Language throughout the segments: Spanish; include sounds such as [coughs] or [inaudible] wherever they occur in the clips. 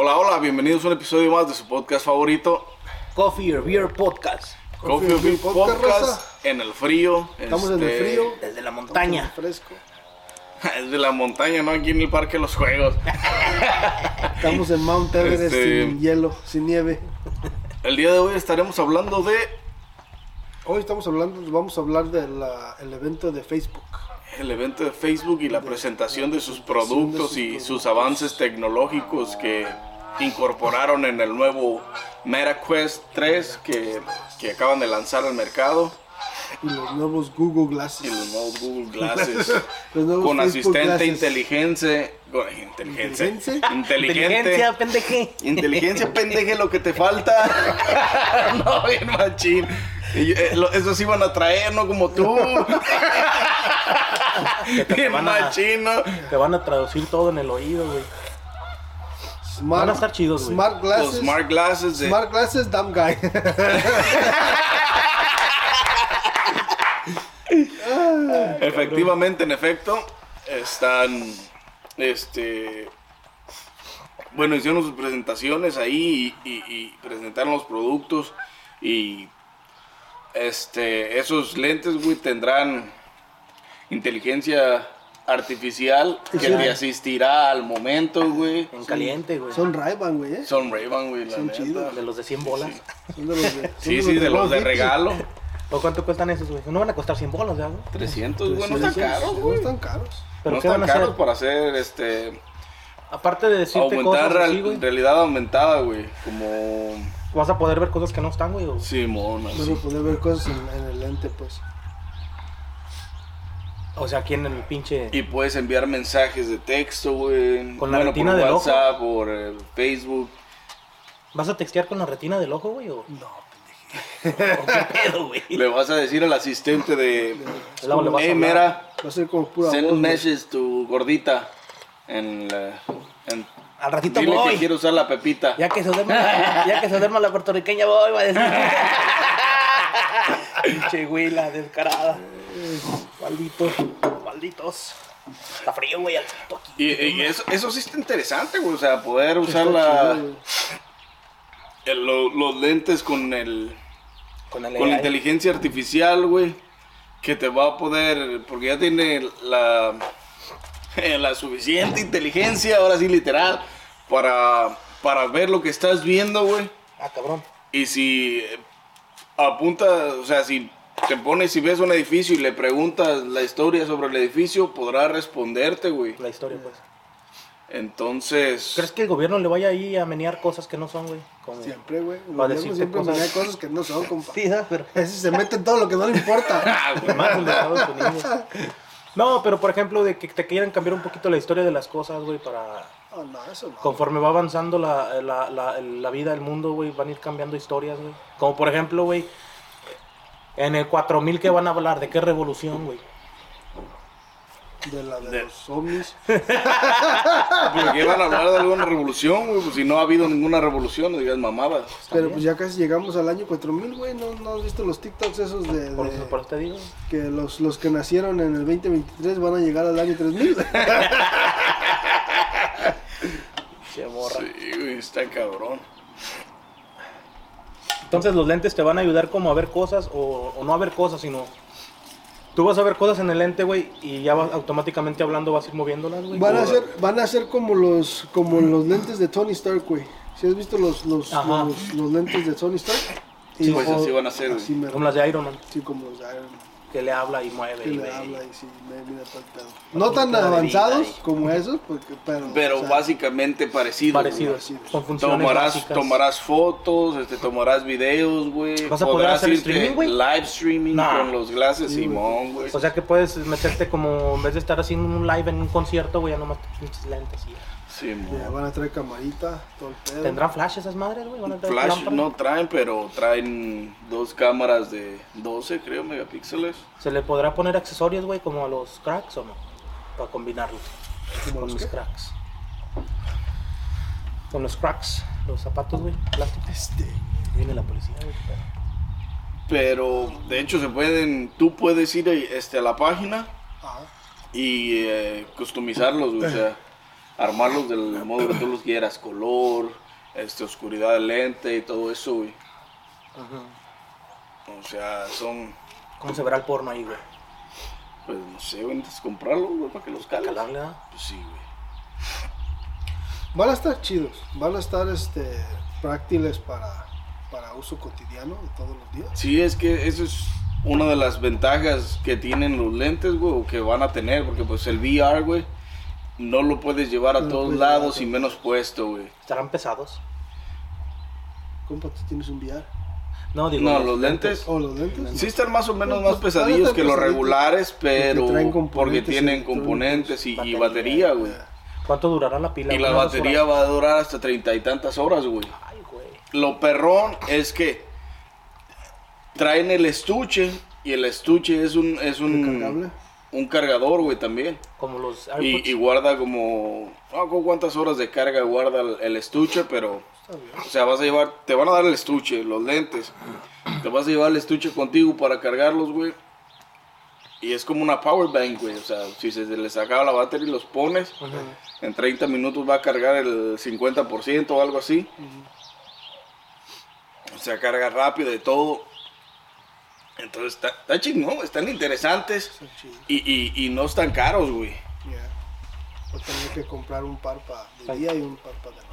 Hola, hola, bienvenidos a un episodio más de su podcast favorito, Coffee or Beer Podcast. Coffee or Beer Podcast, en el frío. Estamos en el este, frío. Desde la montaña. Fresco. [laughs] Es de la montaña, ¿no? Aquí en el Parque de los Juegos. [laughs] Estamos en Mount Everest Este- sin hielo, sin nieve. El día de hoy estaremos hablando de Hoy estamos hablando, vamos a hablar del evento de Facebook. el evento de Facebook y la presentación de sus productos y sus avances tecnológicos que incorporaron en el nuevo MetaQuest 3 que, que acaban de lanzar al mercado Y los nuevos Google Glasses. y los nuevos Google Glasses [laughs] Los nuevos con Facebook asistente Glasses. inteligencia con inteligencia ¿Inteligencia? inteligente Inteligencia, pendeje. Inteligencia pendeje lo que te falta. [laughs] no, bien machín. Y, eh, lo- esos iban a traer, no como tú. [laughs] Que te bien van a- machín, ¿no? Te van a traducir todo en el oído, güey. Smart, Van a estar chidos, güey. Smart Glasses. Los smart glasses de... Smart Glasses, damn guy. [laughs] Efectivamente, en efecto, están, este, bueno, hicieron sus presentaciones ahí y, y- y presentaron los productos y, este, esos lentes, güey, tendrán inteligencia artificial que Sí. te asistirá al momento, güey. En caliente, güey. Son Ray-Ban, güey. ¿eh? Son Ray-Ban, güey, Son neta. chidos. De los de 100 bolas. Son de los de, Sí, sí, de los de regalo. ¿O cuánto cuestan esos, güey? No van a costar 100 bolas, ¿verdad, güey? 300, Pues güey, no sí, están sí, caros, No güey. están caros. ¿Pero no qué van están a caros hacer? para hacer, este... Aparte de decirte aumentar cosas real- así, güey. realidad aumentada, güey. Como Vas a poder ver cosas que no están, güey. o- Simón, Vas a poder ver cosas en, en el lente, pues. O sea, aquí en el pinche... Y puedes enviar mensajes de texto, güey. Con la bueno, retina por del ojo. WhatsApp, por eh, Facebook. ¿Vas a textear con la retina del ojo, güey? ¿O No, ¿O qué pedo, güey? [laughs] Le vas a decir al asistente de... A Hey, mira, Va a ser como pura send voz, güey. message tu gordita. En la... en- Al ratito dile voy. que quiero usar la pepita. Ya que se duerma, ya que se duerma la puertorriqueña voy, va a decir. [laughs] Pinche güila descarada. Malditos, malditos. Está frío, güey, al aquí. Y, y eso, eso sí está interesante, güey. O sea, poder usar la, el- lo- los lentes con el... Con, el con la inteligencia artificial, güey, que te va a poder, porque ya tiene la, [laughs] la suficiente inteligencia, ahora sí literal, para, para ver lo que estás viendo, güey. Ah, cabrón. Y si eh, apunta, o sea, si te pones y ves un edificio y le preguntas la historia sobre el edificio, podrá responderte, güey. La historia, pues. Entonces, ¿Crees que el gobierno le vaya ahí a menear cosas que no son, güey? Como- Siempre, güey. El Va a gobierno siempre cosas- maneja cosas que no son, [laughs] compa. Sí. Pero... [laughs] Ese se mete en todo lo que no le importa. [laughs] Ah, güey. Más el de Estados Unidos. No, pero por ejemplo, de que te quieran cambiar un poquito la historia de las cosas, güey, para... Oh, no, eso no. Conforme va avanzando la, la, la, la vida del mundo, güey, van a ir cambiando historias, güey. Como por ejemplo, güey, en el 4000 que van a hablar, ¿de qué revolución, güey? De la de, De- los ovnis. [laughs] ¿por qué van a hablar de alguna revolución, güey? Pues si no ha habido ninguna revolución, no digas mamadas. Pero pues ya casi llegamos al año 4000, güey. ¿No, ¿No has visto los TikToks esos de, Por eso, por eso te digo. que los, los que nacieron en el 2023 van a llegar al año 3000? Se borra. Sí, güey, está cabrón. Entonces los lentes te van a ayudar como a ver cosas o, o no a ver cosas, sino... Tú vas a ver cosas en el lente, güey, y ya vas, automáticamente hablando vas a ir moviéndolas, güey. Van a ser, van a ser como los, como los lentes de Tony Stark, güey. ¿Si has visto los, los, los, los lentes de Tony Stark? Sí, pues o- así van a ser, güey. Como las de Iron Man, Sí, como los de Iron Man, que le habla y mueve que y le ve. habla y sí, me mira todo el pedo. No tan avanzados como esos, porque, pero... Pero o sea, básicamente parecido. Parecidos, Parecidos. con funciones Tomarás, básicas. tomarás fotos, este, tomarás videos, güey. ¿Vas a poder Podrás hacer irte streaming, güey? Live streaming Nah. con los glasses Sí. Simón, güey. O sea que puedes meterte como, en vez de estar haciendo un live en un concierto, güey, ya nomás te pinches lentes y ya. Simón. ya van a traer camarita, todo el pedo. ¿Tendrán flash esas madres, güey? ¿Van a traer Flash no traen, pero traen dos cámaras de 12, creo, megapíxeles. ¿Se le podrá poner accesorios, güey, como a los cracks o no? Para combinarlos ¿Como con los cracks. Con los cracks, los zapatos, güey, plásticos. Este... Viene la policía, güey. Pero de hecho se pueden, tú puedes ir este, a la página Ah, y eh, customizarlos, güey. O sea, armarlos del modo que tú los quieras, color, este, oscuridad del lente y todo eso, güey. O sea, son, ¿Cómo se verá el porno ahí, güey? pues no sé, güey, necesitas comprarlos, güey, para que los cales. Calarle, ¿ah? Pues sí, güey. Van a estar chidos, van a estar este, práctiles para, para uso cotidiano de todos los días. Sí, es que eso es una de las ventajas que tienen los lentes, güey, o que van a tener, porque pues el VR, güey, no lo puedes llevar a No todos llevar lados y menos puesto, güey. ¿Estarán pesados? Compa, tú tienes un VR. No, digo. No, los lentes ¿O los lentes? sí están más o menos Pues, más pesadillos que los regulares, pero porque traen porque componentes tienen componentes y, y batería, güey. ¿Cuánto durará la pila? Y la ¿Unas dos batería horas? va a durar hasta treinta y tantas horas, güey. Ay, güey. Lo perrón es que traen el estuche y el estuche es un es un Recargable. Un cargador, güey, también. Como los Y, AirPods. y guarda como no con cuántas horas de carga guarda el, el estuche, pero o sea, vas a llevar te van a dar el estuche, los lentes. Te vas a llevar el estuche contigo para cargarlos, güey. Y es como una power bank, güey. O sea, si se les acaba la batería y los pones, en 30 minutos va a cargar el 50% o algo así. O sea, carga rápido y todo. Entonces está, está chingón, están interesantes y, y, y no están caros, güey. Voy a tener que comprar un par para de día y un par para de noche.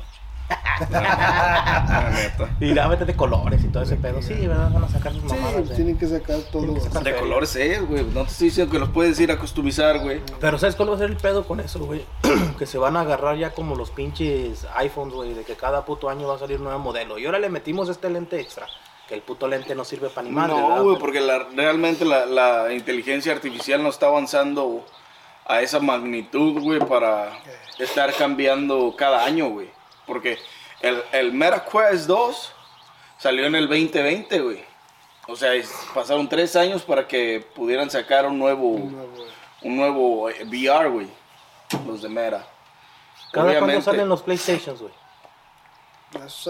[laughs] Y la de colores y todo ese pedo. Sí, ¿verdad? Van a sacar sus Sí, mamadas. de- tienen que sacar todo. Que sacar- De colores es, güey. No te estoy diciendo que los puedes ir a customizar, güey. Pero ¿sabes cuál va a ser el pedo con eso, güey? [clears throat] que se van a agarrar ya como los pinches iPhones, güey, de que cada puto año va a salir un nuevo modelo. Y ahora le metimos este lente extra, que el puto lente no sirve para ni madre, No, güey, Pero- porque la- realmente la, la inteligencia artificial no está avanzando a esa magnitud, güey, para estar cambiando cada año, güey. Porque el, el MetaQuest 2 salió en el 2020, güey. O sea, es- pasaron tres años para que pudieran sacar un nuevo, Un nuevo- un nuevo eh, VR, güey. Los de Meta. ¿Cada cuándo Obviamente- salen los PlayStations, güey?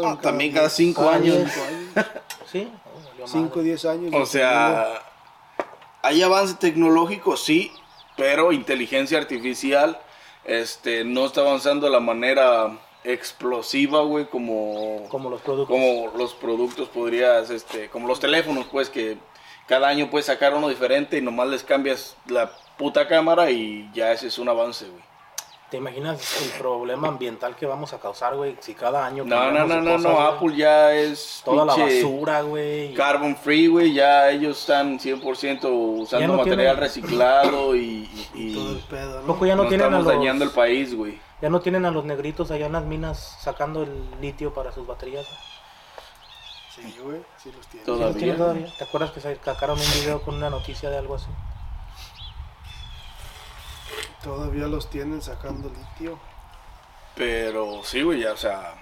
Ah, también cada cinco cada años. Cinco años. [laughs] ¿Sí? Oh, valió 5 madre. 10 años. O sea, hay avance tecnológico, sí, pero inteligencia artificial este, no está avanzando de la manera explosiva, güey, como, Como los productos. como los productos podrías, este, como los teléfonos, pues, que cada año puedes sacar uno diferente y nomás les cambias la puta cámara y ya ese es un avance, güey. ¿Te imaginas el problema ambiental que vamos a causar, güey? Si cada año... No, no, no, no, cosas, no. Apple ya es Toda la basura, güey. Carbon free, güey, ya ellos están 100% usando no material tienen- reciclado y, y- todo el pedo, ¿no? Poco ya no, no tienen a estamos los... dañando el país, güey. Ya no tienen a los negritos allá en las minas sacando el litio para sus baterías. güey. Sí, güey, sí los tiene. Todo. ¿Sí los tienen Todavía. todavía? ¿Te acuerdas que sacaron un video con una noticia de algo así? Todavía los tienen sacando litio. Pero sí, güey, ya, o sea,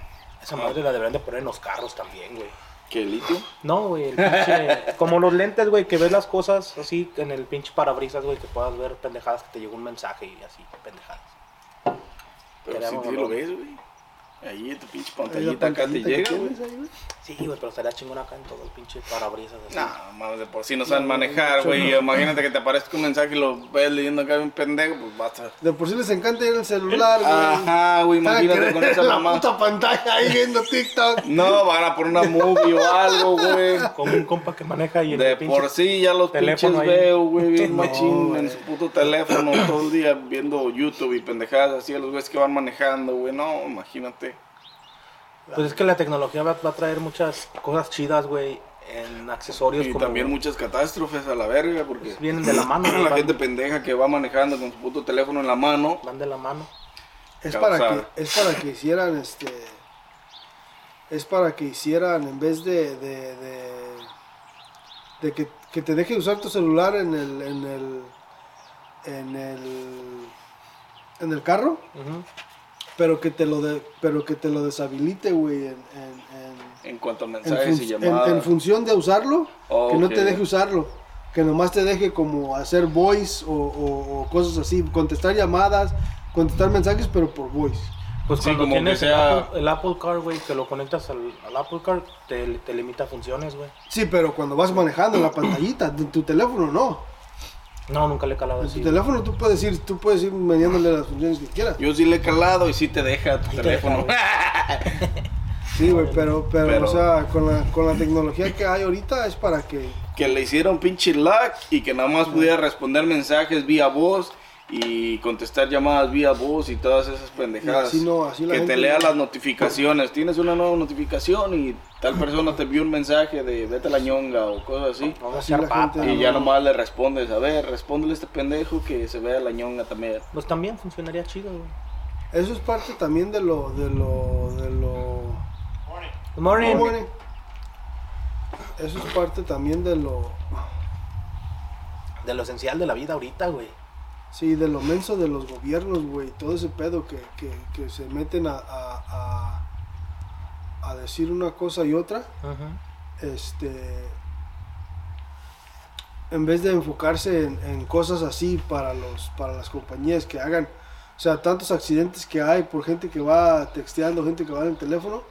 Esa madre la deberían de poner en los carros también, güey. ¿qué litio? No, güey, el pinche... [laughs] como los lentes, güey, que ves las cosas así en el pinche parabrisas, güey, que puedas ver pendejadas, que te llegó un mensaje y así, pendejadas. Pero Queremos sí, lo ves, güey. Ahí en tu pinche pantallita acá te llega, güey. Sí, güey, pero estaría chingón acá en todo el pinche parabrisas así. No, mames, de por sí no saben No, manejar, güey. no. Imagínate que te aparezca un mensaje y lo ves leyendo acá bien pendejo, pues basta. De por sí les encanta ir al celular, güey. Ajá, güey, imagínate con esa mamá. puta pantalla ahí viendo TikTok. No, van a poner una movie o algo, güey. Con un compa que maneja y en De por sí ya los pinches ahí. veo, güey, bien No, machín güey. en su puto teléfono todo el día viendo YouTube y pendejadas así a los güeyes que van manejando, güey. No, imagínate. Pues es que la tecnología va, va a traer muchas cosas chidas, güey, en accesorios Y como... también muchas catástrofes a la verga, porque pues, vienen de la mano, [clears throat] güey, la van, gente pendeja que va manejando con su puto teléfono en la mano. van de la mano. Es para que, es para que hicieran este. Es para que hicieran en vez de. de, de, de que, que te deje usar tu celular en el. en el. en el. en el carro, Ujú. Pero que te lo de, pero que te lo deshabilite, güey, en, en, en- En cuanto a en mensajes y llamadas. en función de usarlo, que no te deje usarlo, que nomás te deje como hacer voice o, o- o cosas así, contestar llamadas, contestar mensajes, pero por voice. Pues Sí, cuando como que tienes el, sea- Apple, el Apple Car, güey, que lo conectas al, al Apple Car, te, te limita funciones, güey. Sí, pero cuando vas manejando la pantallita de tu teléfono, no. No, nunca le he calado En así. tu teléfono tú puedes ir, tú puedes ir mediándole las funciones que quieras. Yo sí le he calado y sí te deja tu Sí te teléfono. [laughs] Sí, güey, pero, pero, Pero- o sea, con la, con la tecnología que hay ahorita es para que... que le hicieron pinche lag y que nada más pudiera responder mensajes vía voz y contestar llamadas vía voz y todas esas pendejadas. Así no, así la que gente te lea no- las notificaciones. Tienes una nueva notificación y tal persona te envió un mensaje de vete a la ñonga o cosas así. Vamos a Así gente- Y ya nomás le respondes, a ver, respóndele a este pendejo que se vea la ñonga también. Pues también funcionaría chido, güey. Eso es parte también de lo... De lo, de lo Good morning. Good morning. Eso es parte también de lo... De lo esencial de la vida ahorita, güey. Sí, de lo menso de los gobiernos, güey. Todo ese pedo que, que, que se meten a, a, a, a decir una cosa y otra. Este. En vez de enfocarse en, en cosas así para, los, para las compañías que hagan. O sea, tantos accidentes que hay por gente que va texteando, gente que va en el teléfono.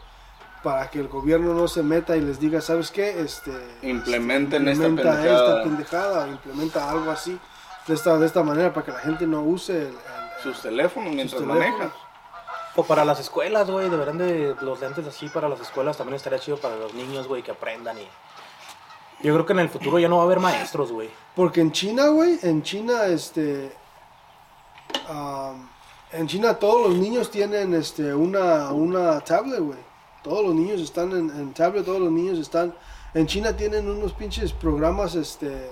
Para que el gobierno no se meta y les diga, ¿sabes qué? Este, Implementen esta implementa pendejada". esta pendejada, implementa algo así. De esta, de esta manera, para que la gente no use el, el- Sus teléfonos sus mientras teléfonos. maneja. O para las escuelas, güey, deberán de los lentes así para las escuelas también estaría chido para los niños, güey, que aprendan y yo creo que en el futuro ya no va a haber maestros, güey. Porque en China, güey, en China, este. am, en China todos los niños tienen este, una, una tablet, güey. Todos los niños están en, en tablet, todos los niños están. En China tienen unos pinches programas este,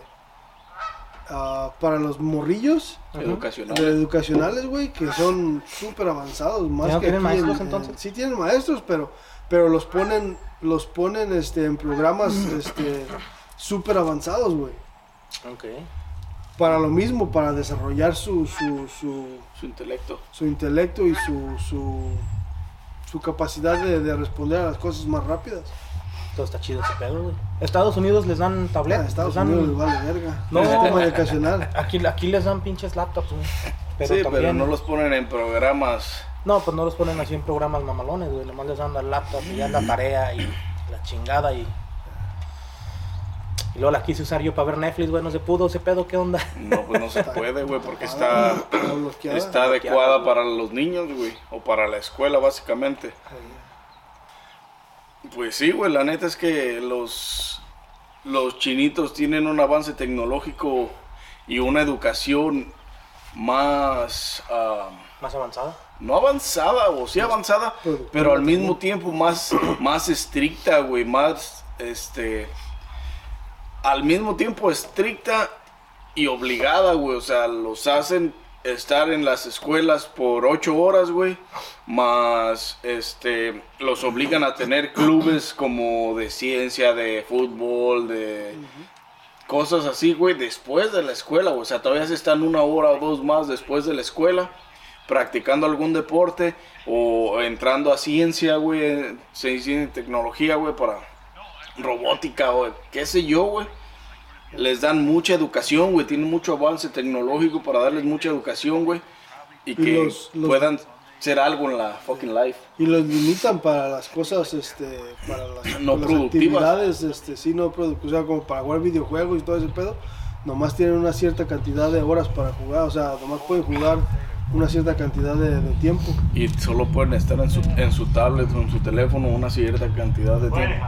ah, para los morrillos Ujú. Educacional. de educacionales, güey, que son súper avanzados. Más ¿Ya no que tienen aquí maestros, en- entonces? sí tienen maestros, pero, pero los ponen, los ponen este, en programas este, súper avanzados, güey. Ok. Para lo mismo, para desarrollar su, su, su, Su intelecto. su intelecto y su, su, su capacidad de, de responder a las cosas más rápidas. Todo está chido ese pedo, güey. Estados Unidos les dan A tablet. Estados les dan... Unidos les vale verga. No. el sistema educacional. Aquí, aquí les dan pinches laptops, güey. Pero sí, también... pero no los ponen en programas. No, pues no los ponen así en programas mamalones, güey. Nomás les dan la laptop y ya la tarea y la chingada y... Y luego la quise usar yo para ver Netflix, güey. No se pudo ese pedo, ¿qué onda? No, pues no se [laughs] puede, güey, porque está, Está está adecuada para los niños, güey. O para la escuela, básicamente. Pues sí, güey, la neta es que los, los chinitos tienen un avance tecnológico y una educación más, Más avanzada. no avanzada, o sí avanzada, Pero- pero al mismo tiempo más, más estricta, güey, más, este, al mismo tiempo estricta y obligada, güey, o sea, los hacen estar en las escuelas por ocho horas, güey, más, este, los obligan a tener clubes como de ciencia, de fútbol, de cosas así, güey, después de la escuela, o sea, todavía se están una hora o dos más después de la escuela practicando algún deporte o entrando a ciencia, güey, ciencia y tecnología, güey, para robótica o qué sé yo, güey. Les dan mucha educación, güey, tienen mucho avance tecnológico para darles mucha educación, güey, y que los- los- puedan ser algo en la fucking life. Y los limitan para las cosas, este, para las, [clears throat] No las productivas. actividades, este, sí, no productivas, o sea, como para jugar videojuegos y todo ese pedo, nomás tienen una cierta cantidad de horas para jugar, o sea, nomás pueden jugar una cierta cantidad de, de tiempo. Y solo pueden estar en su, en su tablet o en su teléfono una cierta cantidad de tiempo.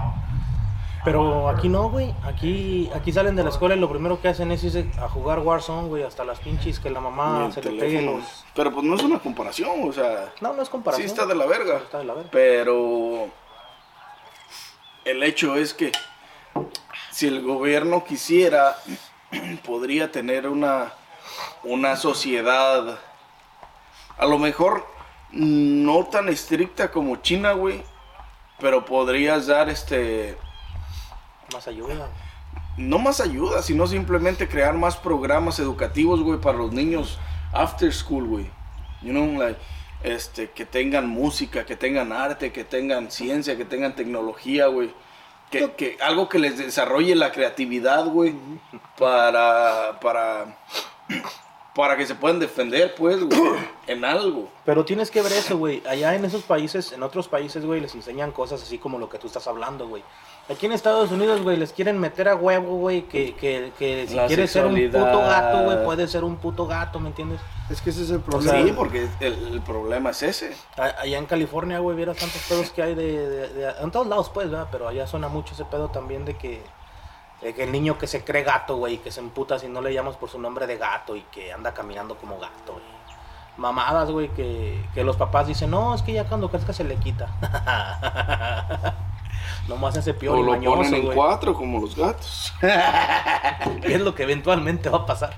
Pero aquí no, güey. Aquí, aquí salen de la escuela y lo primero que hacen es irse a jugar Warzone, güey. Hasta las pinches que la mamá se le pegue los... Pero pues no es una comparación, o sea, No, no es comparación. sí está de la verga. Está de la verga. Pero el hecho es que si el gobierno quisiera, [clears throat] podría tener una, una sociedad, a lo mejor no tan estricta como China, güey, pero podrías dar este, Más ayuda. no más ayuda, sino simplemente crear más programas educativos, güey, para los niños after school, güey. You know, like, este, que tengan música, que tengan arte, que tengan ciencia, que tengan tecnología, güey. Que, que algo que les desarrolle la creatividad, güey, para, para para que se puedan defender, pues, güey, [coughs] en algo. Pero tienes que ver eso, güey. Allá en esos países, en otros países, güey, les enseñan cosas así como lo que tú estás hablando, güey. Aquí en Estados Unidos, güey, les quieren meter a huevo, güey, que, que, que si La quieres ser un puto gato, güey, puedes ser un puto gato, ¿me entiendes? Es que ese es el problema. sí, porque el, el problema es ese. A- Allá en California, güey, vieras tantos pedos que hay de, de- de- En todos lados, pues, ¿verdad? Pero allá suena mucho ese pedo también de que... de que el niño que se cree gato, güey, que se emputa si no le llamas por su nombre de gato y que anda caminando como gato, güey. Mamadas, güey, que, que los papás dicen, no, es que ya cuando crezca se le quita. [laughs] Nomás ese peor O lo mañoso, ponen en cuatro como los gatos. [laughs] Es lo que eventualmente va a pasar.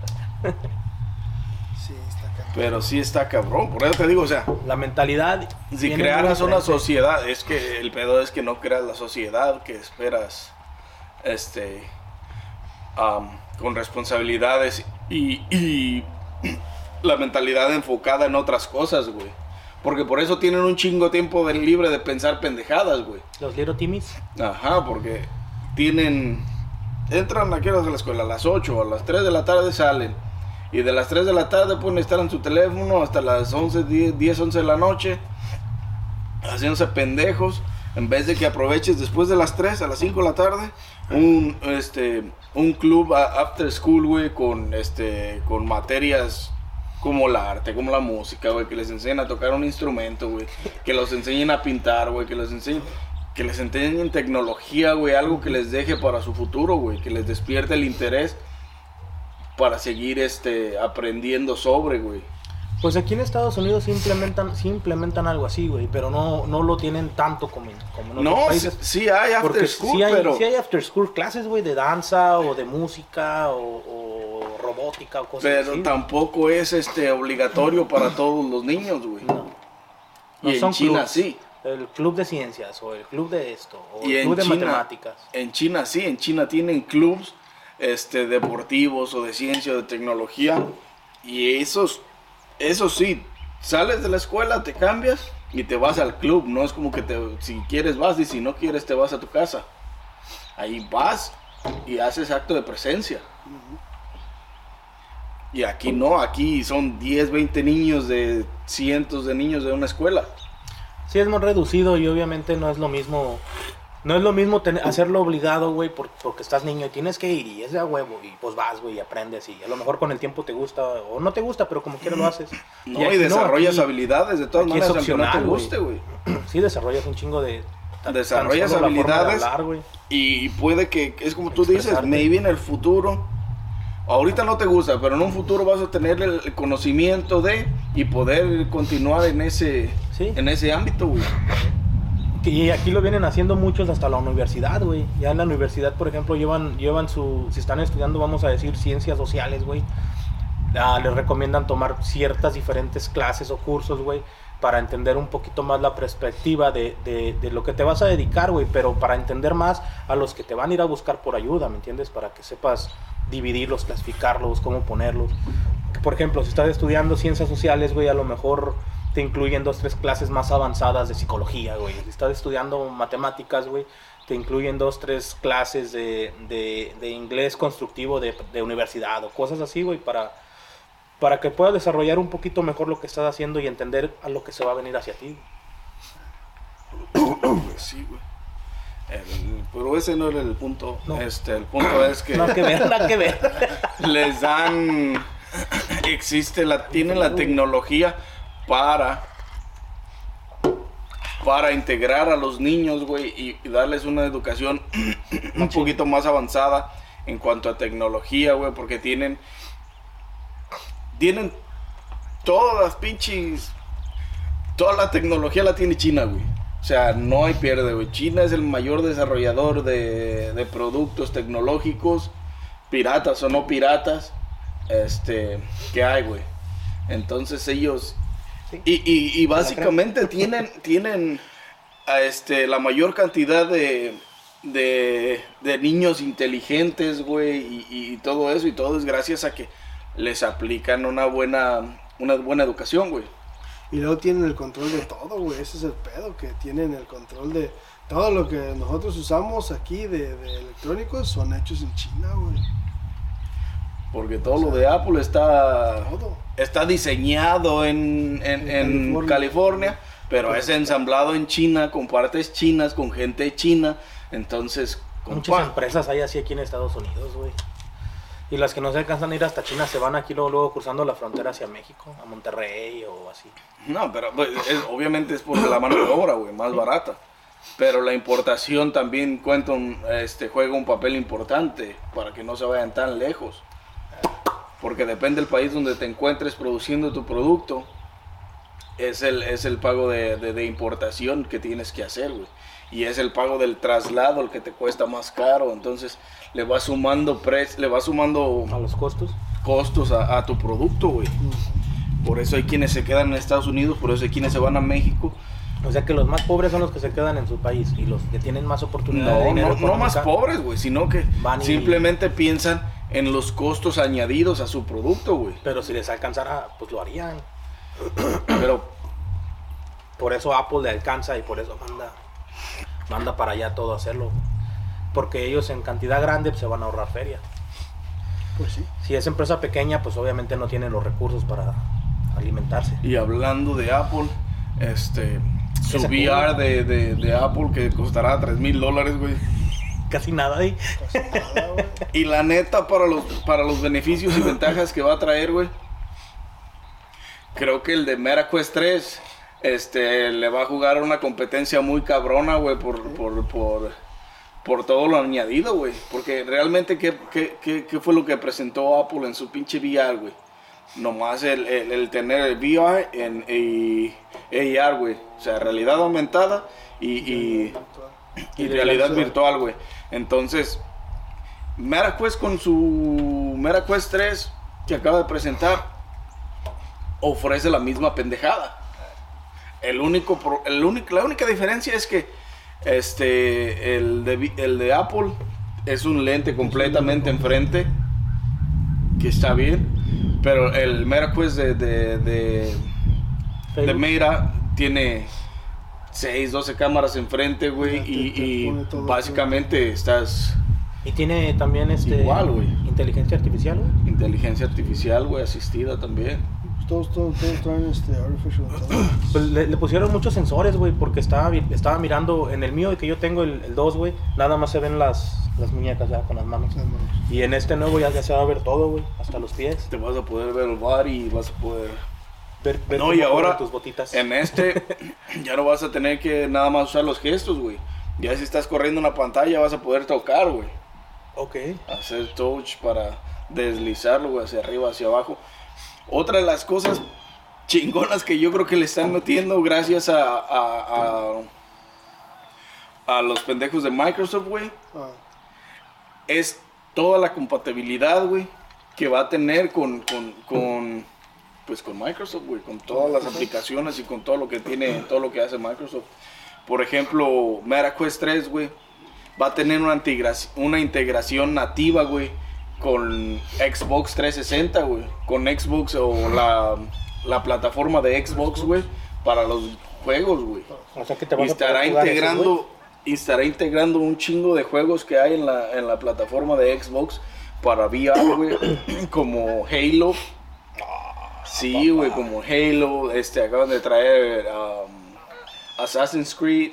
Sí, está cabrón. Pero sí está cabrón, por eso te digo, o sea, La mentalidad... si crearas una sociedad, es que el pedo es que no creas la sociedad que esperas, este, con responsabilidades y, y [clears throat] la mentalidad enfocada en otras cosas, güey. Porque por eso tienen un chingo tiempo de libre de pensar pendejadas, güey. Los Little Timmys. Ajá, porque tienen. Entran a qué horas de la escuela, a las 8 o a las 3 de la tarde salen. Y de las 3 de la tarde pueden estar en su teléfono hasta las 11, 10, 10 11 de la noche. Haciéndose pendejos. En vez de que aproveches después de las 3 a las 5 de la tarde. Un, este, un club after school, güey, con, este, con materias como el arte, como la música, güey, que les enseñen a tocar un instrumento, güey, que los enseñen a pintar, güey, que les enseñen, que les enseñen tecnología, güey, algo que les deje para su futuro, güey, que les despierte el interés para seguir, este, aprendiendo sobre, güey. Pues aquí en Estados Unidos sí implementan, algo así, güey, pero no, no lo tienen tanto como, como en otros No, sí, hay after Porque school, sí hay, pero... sí hay after school clases, güey, de danza o de música o, o robótica o cosas Pero así. tampoco es este obligatorio para todos los niños, güey. No. Y No en son China clubs. sí. El club de ciencias o el club de esto o Y el club de China, matemáticas. En China sí, en China tienen clubs este, deportivos o de ciencia o de tecnología. Y esos, eso sí, sales de la escuela, te cambias y te vas al club. No es como que te, si quieres vas y si no quieres te vas a tu casa. Ahí vas y haces acto de presencia. Y aquí no, aquí son 10, 20 niños de cientos de niños de una escuela. Sí es más reducido y obviamente no es lo mismo. No es lo mismo tener- hacerlo obligado, güey, por- porque estás niño y tienes que ir y es de a huevo y pues vas, güey, y aprendes y a lo mejor con el tiempo te gusta o no te gusta, pero como quiera lo haces. No, y, aquí desarrollas aquí- habilidades de todas aquí es maneras, aunque no te guste, güey. Sí, desarrollas un chingo de... Desarrollas habilidades. hablar. Y puede que, es como tú dices, maybe en el futuro, ahorita no te gusta, pero en un futuro vas a tener el conocimiento de y poder continuar en ese, Sí. en ese ámbito, güey. Y aquí lo vienen haciendo muchos hasta la universidad, güey. Ya en la universidad, por ejemplo, llevan, llevan su, si están estudiando, vamos a decir, ciencias sociales, güey. ah, les recomiendan tomar ciertas diferentes clases o cursos, güey, para entender un poquito más la perspectiva de, de- de lo que te vas a dedicar, güey, pero para entender más a los que te van a ir a buscar por ayuda, ¿me entiendes? Para que sepas dividirlos, clasificarlos, cómo ponerlos. Por ejemplo, si estás estudiando ciencias sociales, güey, a lo mejor te incluyen dos, tres clases más avanzadas de psicología, güey. Si estás estudiando matemáticas, güey, te incluyen dos, tres clases de, de- inglés constructivo de, de universidad o cosas así, güey, para, para que puedas desarrollar un poquito mejor lo que estás haciendo y entender a lo que se va a venir hacia ti. [coughs] Sí, güey. El- pero ese no era el punto. No. Este, el punto es que Nada que ver, nada que ver. [laughs] les dan existe la tienen la tecnología para para integrar a los niños, güey, y, y darles una educación [clears throat] un poquito más avanzada en cuanto a tecnología, güey, porque tienen tienen todas las pinches toda la tecnología la tiene China, güey. O sea, no hay pierde, güey. China es el mayor desarrollador de, de productos tecnológicos, piratas o no piratas, este, que hay, güey. Entonces ellos Sí. y, y- y básicamente tienen, [laughs] tienen a este, la mayor cantidad de, de, de niños inteligentes, güey, y, y todo eso, y todo es gracias a que les aplican una buena, una buena educación, güey. Y luego tienen el control de todo, güey. Ese es el pedo, que tienen el control de todo lo que nosotros usamos aquí de, de electrónicos son hechos en China, güey. Porque todo lo de Apple está, Todo. está diseñado en, en- En en California. California, pero es ensamblado en China, con partes chinas, con gente china. Entonces, Muchas compa, empresas hay así aquí en Estados Unidos, güey. Y las que no se alcanzan a ir hasta China se van aquí luego, luego cruzando la frontera hacia México, a Monterrey o así. No, pero pues, es- obviamente es por la mano de obra, güey, más barata. Pero la importación también cuenta un- este, juega un papel importante para que no se vayan tan lejos. Porque depende del país donde te encuentres produciendo tu producto, es el, es el pago de, de- de importación que tienes que hacer, güey. Y es el pago del traslado el que te cuesta más caro. Entonces le vas sumando, pre- le vas sumando A los costos. costos a, a tu producto, güey. Por eso hay quienes se quedan en Estados Unidos, por eso hay quienes se van a México. O sea que los más pobres son los que se quedan en su país y los que tienen más oportunidades de No, dinero no, no más pobres, güey, sino que y- simplemente piensan en los costos añadidos a su producto, güey. Pero si les alcanzara, pues lo harían. Pero Por eso Apple le alcanza y por eso manda, manda para allá todo a hacerlo. Porque ellos en cantidad grande pues, se van a ahorrar feria. Pues sí. Si es empresa pequeña, pues obviamente no tienen los recursos para alimentarse. Y hablando de Apple, este, su VR de, de- de Apple que costará 3 mil dólares, güey. Casi nada ahí. Casi nada, güey. Y la neta, para los, para los beneficios y [laughs] ventajas que va a traer, güey, creo que el de MetaQuest 3 este, le va a jugar una competencia muy cabrona, güey, por, por, por, por todo lo añadido, güey. Porque realmente, ¿qué, qué, qué, qué fue lo que presentó Apple en su pinche VR, güey? Nomás el, el, el tener el VR en AR, güey. O sea, realidad aumentada y, y, y realidad virtual. virtual, güey. Entonces, MetaQuest con su MetaQuest 3 que acaba de presentar ofrece la misma pendejada. El único, pro- el único, la única diferencia es que este, el, de, vi- el de Apple es un lente completamente enfrente, que está bien, pero el MetaQuest de, de, de, de. Meta tiene 6, 12 cámaras enfrente, güey, y, te y pone todo básicamente estás Y tiene también este Igual, güey. inteligencia artificial, güey. inteligencia artificial, güey, asistida también. Todos, todos, todos traen este artificial intelligence. Pues le, le pusieron muchos sensores, güey, porque estaba, estaba mirando en el mío que yo tengo, el, el 2, güey, nada más se ven las, las muñecas ya con las manos. Las manos. Y en este nuevo ya, ya se va a ver todo, güey, hasta los pies. Te vas a poder ver el bar y vas a poder... Ver, ver No, y ahora tus botitas. en este [laughs] ya no vas a tener que nada más usar los gestos, güey. Ya si estás corriendo una pantalla vas a poder tocar, güey. Ok. Hacer touch para deslizarlo, güey, hacia arriba, hacia abajo. Otra de las cosas chingonas que yo creo que le están metiendo gracias a, a, a, a los pendejos de Microsoft, güey, Ah, es toda la compatibilidad, güey, que va a tener con, con, con, pues con Microsoft, güey, con todas las aplicaciones y con todo lo que tiene, todo lo que hace Microsoft. Por ejemplo, MetaQuest 3, güey, va a tener una integración, una integración nativa, güey, con Xbox 360, güey, con Xbox o la, la plataforma de Xbox, güey, para los juegos, güey. O sea que te Y vas a poder estará integrando y estará integrando un chingo de juegos que hay en la, en la plataforma de Xbox para VR, güey, [coughs] como Halo. Sí, güey, como Halo, este acaban de traer um, Assassin's Creed.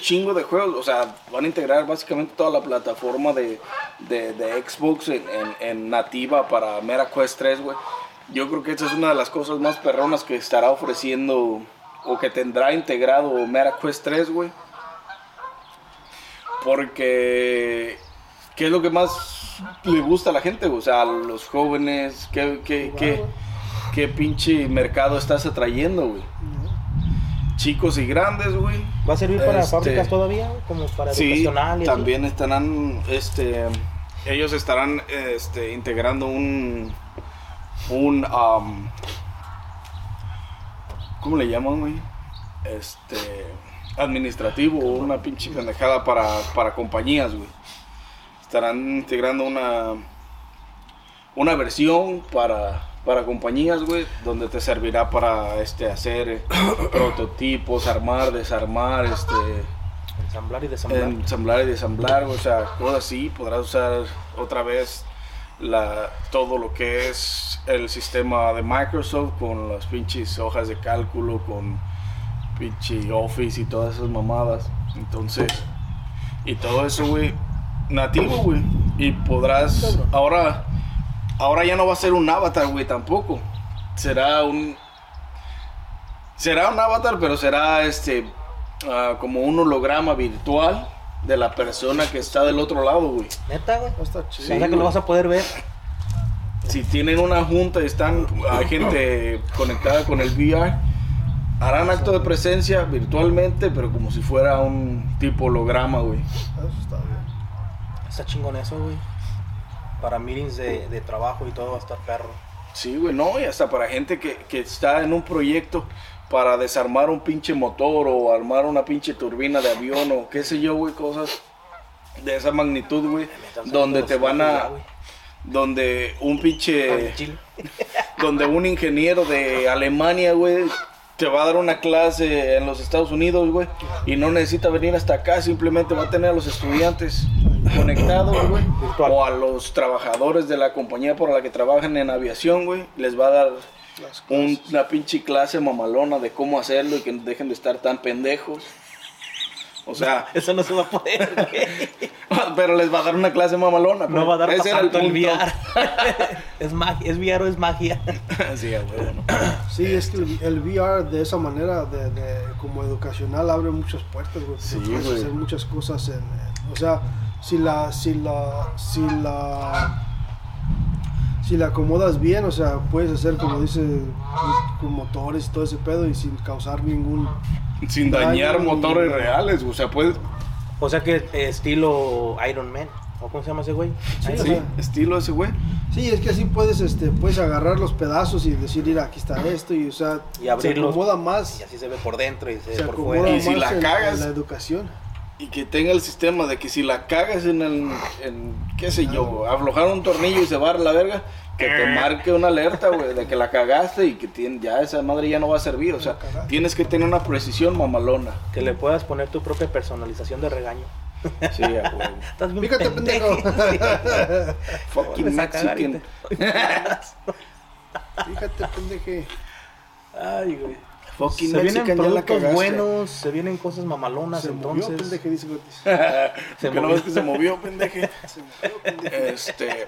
Chingo de juegos, o sea, van a integrar básicamente toda la plataforma de, de, Xbox en, nativa para Mera Quest 3, güey. Yo creo que esa es una de las cosas más perronas que estará ofreciendo o que tendrá integrado Mera Quest 3, güey. Porque, ¿qué es lo que más le gusta a la gente? O sea, a los jóvenes, ¿qué, qué, qué, qué pinche mercado estás atrayendo, güey? Chicos y grandes, güey. ¿Va a servir para Este, fábricas todavía? Como para Sí, y así? también estarán, este, ellos estarán, este, integrando un, un, um, ¿cómo le llaman, güey? Este, administrativo, una pinche pendejada para, para compañías, güey. Estarán integrando una, una versión para, para compañías, güey, donde te servirá para, este, hacer eh, [coughs] prototipos, armar, desarmar, este, Ensamblar y desamblar. ensamblar y desamblar, o sea, cosas así, podrás usar otra vez la, todo lo que es el sistema de Microsoft con las pinches hojas de cálculo, con pinche Office y todas esas mamadas. Entonces, y todo eso, güey, nativo, güey. Y podrás, ahora, ahora ya no va a ser un avatar, güey, tampoco. Será un, será un avatar, pero será este, ah, como un holograma virtual de la persona que está del otro lado, güey. Neta, güey. Va a estar O chido. sea, que güey. lo vas a poder ver. Si tienen una junta y están, hay gente conectada con el VR, harán acto de presencia virtualmente, pero como si fuera un tipo holograma, güey. Eso está bien. Está chingón eso, güey. Para meetings de, de trabajo y todo va a estar perro. Sí, güey, no, y hasta para gente que, que está en un proyecto para desarmar un pinche motor o armar una pinche turbina de avión o qué sé yo, güey, cosas de esa magnitud, güey, donde te van ya, a, donde un pinche, [laughs] donde un ingeniero de Alemania, güey, te va a dar una clase en los Estados Unidos, güey, y no necesita venir hasta acá, simplemente va a tener a los estudiantes conectados, güey, o a los trabajadores de la compañía por la que trabajan en aviación, güey, les va a dar un- una pinche clase mamalona de cómo hacerlo y que dejen de estar tan pendejos. O sea, [laughs] Eso no se va a poder, [laughs] pero les va a dar una clase mamalona. No va a dar Ese era el tanto el punto. VR. [laughs] es magia, es VR o es magia. sí, a huevo, ¿no? [coughs] Sí, es que el, el VR de esa manera, de, de- como educacional, abre muchas puertas, güey. Sí, puedes güey. hacer muchas cosas en, en- o sea, si la, si la, si la, si la acomodas bien, o sea, puedes hacer como dice, con motores y todo ese pedo y sin causar ningún, Sin dañar Daño motores reales, o sea, puedes, O sea que estilo Iron Man. ¿O cómo se llama ese güey? Sí, Iron sí, Man. estilo ese güey. sí, es que así puedes, este, puedes agarrar los pedazos y decir, mira, aquí está esto y, o sea, Y abrirlos. se acomoda más, Y así se ve por dentro y se, se ve por fuera. Y si la en- cagas- en la educación. Y que tenga el sistema de que si la cagas en el, en, qué sé yo, aflojar un tornillo y se va a la verga, que te marque una alerta, güey, de que la cagaste y que tiene, ya esa madre ya no va a servir. O sea, tienes que tener una precisión mamalona. Que le puedas poner tu propia personalización de regaño. Sí, a huevo. [laughs] Estás bien Fíjate, pendejo. [laughs] Fucking Mexican. [laughs] Fíjate, pendeje. Ay, güey. Fucking Se vienen Mexican, ya la productos buenos, se vienen cosas mamalonas, Se movió, entonces. pendeje, dice Gotis. [laughs] Se no movió. ves que se movió, pendeje. [laughs] Se movió, pendeje. Este.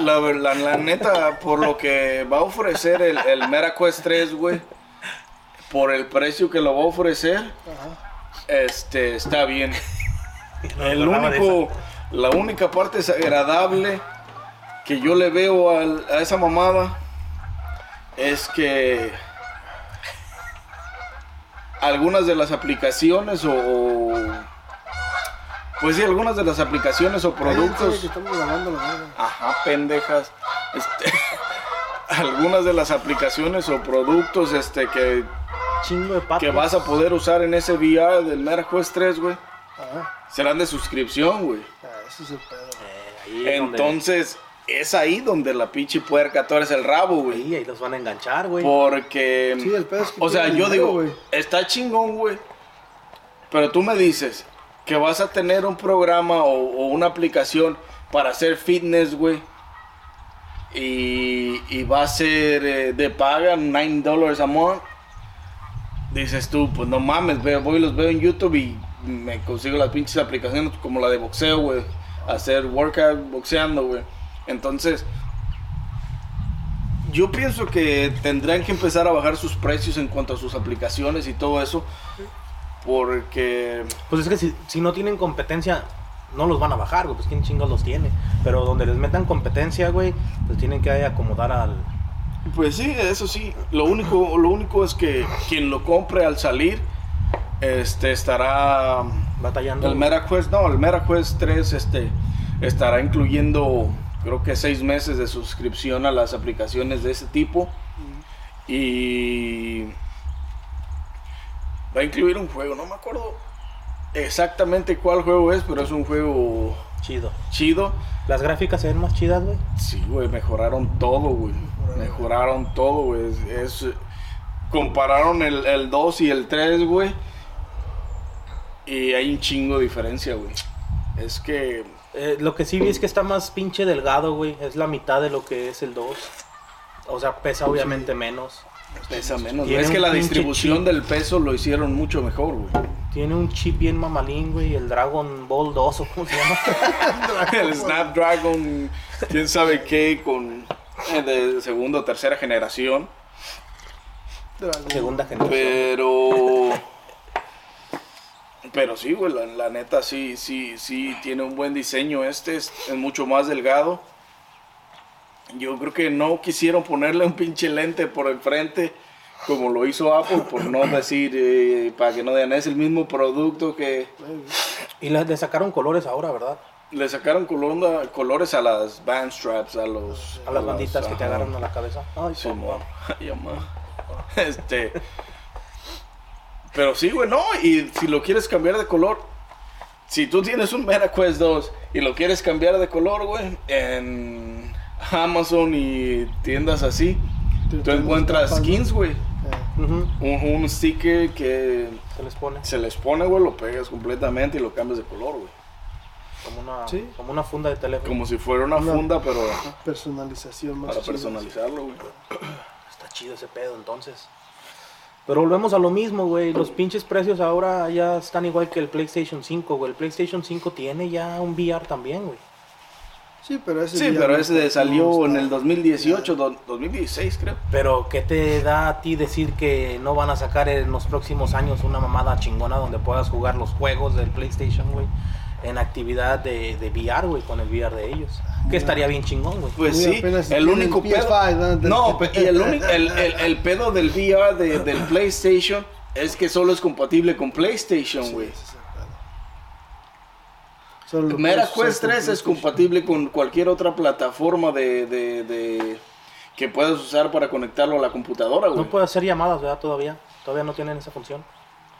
La, la, la neta, por lo que va a ofrecer el, el Mera Quest 3, güey, por el precio que lo va a ofrecer, Ajá. este, está bien. [laughs] El único, la única parte desagradable que yo le veo al- a esa mamada es que algunas de las aplicaciones o, o- pues sí, algunas de las aplicaciones o productos que estamos grabando la. Ajá, pendejas. Este, [laughs] algunas de las aplicaciones o productos este, que chingo de patos. que vas a poder usar en ese VR del MetaQuest 3, güey, Ah, serán de suscripción, güey. ah, ese es el pedo. Ahí donde- Entonces, es ahí donde la pinche puerca torce el rabo, güey. Ahí, ahí los van a enganchar, güey. Porque, Sí, el pedo es que o sea, yo dinero, digo, está chingón, güey. Pero tú me dices que vas a tener un programa o, o una aplicación para hacer fitness, güey. Y, y va a ser eh, de paga 9 dólares a month. Dices tú, pues no mames, veo, voy y los veo en YouTube y me consigo las pinches aplicaciones como la de boxeo, güey. Hacer workout boxeando, güey. Entonces, yo pienso que tendrán que empezar a bajar sus precios en cuanto a sus aplicaciones y todo eso. Porque, Pues es que si, si no tienen competencia, no los van a bajar, güey. Pues quién chingos los tiene. Pero donde les metan competencia, güey, pues tienen que acomodar al. pues sí, eso sí. Lo único, lo único es que quien lo compre al salir, este, estará Batallando. El MetaQuest, no, el MetaQuest 3 este, estará incluyendo, creo que seis meses de suscripción a las aplicaciones de ese tipo. Y va a incluir un juego, no me acuerdo exactamente cuál juego es, pero es un juego Chido. chido. Las gráficas se ven más chidas, güey. Sí, güey, mejoraron todo, güey. Mejoraron todo, güey. Es, es- compararon el, el 2 y el 3, güey. Y hay un chingo de diferencia, güey. Es que Eh, lo que sí vi es que está más pinche delgado, güey. Es la mitad de lo que es el 2. O sea, pesa obviamente menos. pesa menos. Tiene Es que la distribución chip. del peso lo hicieron mucho mejor, güey. Tiene un chip bien mamalín, güey. El Dragon Ball 2 o cómo se llama. [laughs] [laughs] el Snapdragon, quién sabe qué, con eh, de segunda o tercera generación. Dragon. Segunda generación. Pero. Pero sí, güey, la, la neta sí, sí, sí tiene un buen diseño. Este es, es mucho más delgado. Yo creo que no quisieron ponerle un pinche lente por el frente como lo hizo Apple, por no decir, eh, para que no digan, es el mismo producto que Y le, sacaron colores ahora, ¿verdad? le sacaron color- colores a las band straps, a los... A las banditas que te agarran a la cabeza. Ay, Sí, mamá. [laughs] Este. Pero sí, güey, no. Y si lo quieres cambiar de color, si tú tienes un MetaQuest 2 y lo quieres cambiar de color, güey, en Amazon y tiendas así, tú encuentras skins, güey. Eh, Un, un sticker que Se les pone se les pone, güey, lo pegas completamente y lo cambias de color, güey. como una, Sí. como una funda de teléfono. Como si fuera una Una- funda, pero personalización más para personalizarlo, güey. Está chido ese pedo, entonces. Pero volvemos a lo mismo, güey. Los pinches precios ahora ya están igual que el PlayStation 5, güey. El PlayStation 5 tiene ya un VR también, güey. Sí, pero ese Sí, pero ese salió en el 2018, do- 2016, creo. Pero, ¿qué te da a ti decir que no van a sacar en los próximos años una mamada chingona donde puedas jugar los juegos del PlayStation, güey? En actividad de, de VR, güey, con el VR de ellos. Que estaría bien chingón, güey. Pues sí, el único pedo. PS5, ¿no? Y el, único- el, el- el pedo del VR de- del [laughs] PlayStation es que solo es compatible con PlayStation, Sí, güey. ese es el pedo. Solo lo Meta puedes Quest usar con 3 es compatible con cualquier otra plataforma de, de- de- que puedas usar para conectarlo a la computadora, güey. No puede hacer llamadas, ¿verdad? Todavía. Todavía no tienen esa función.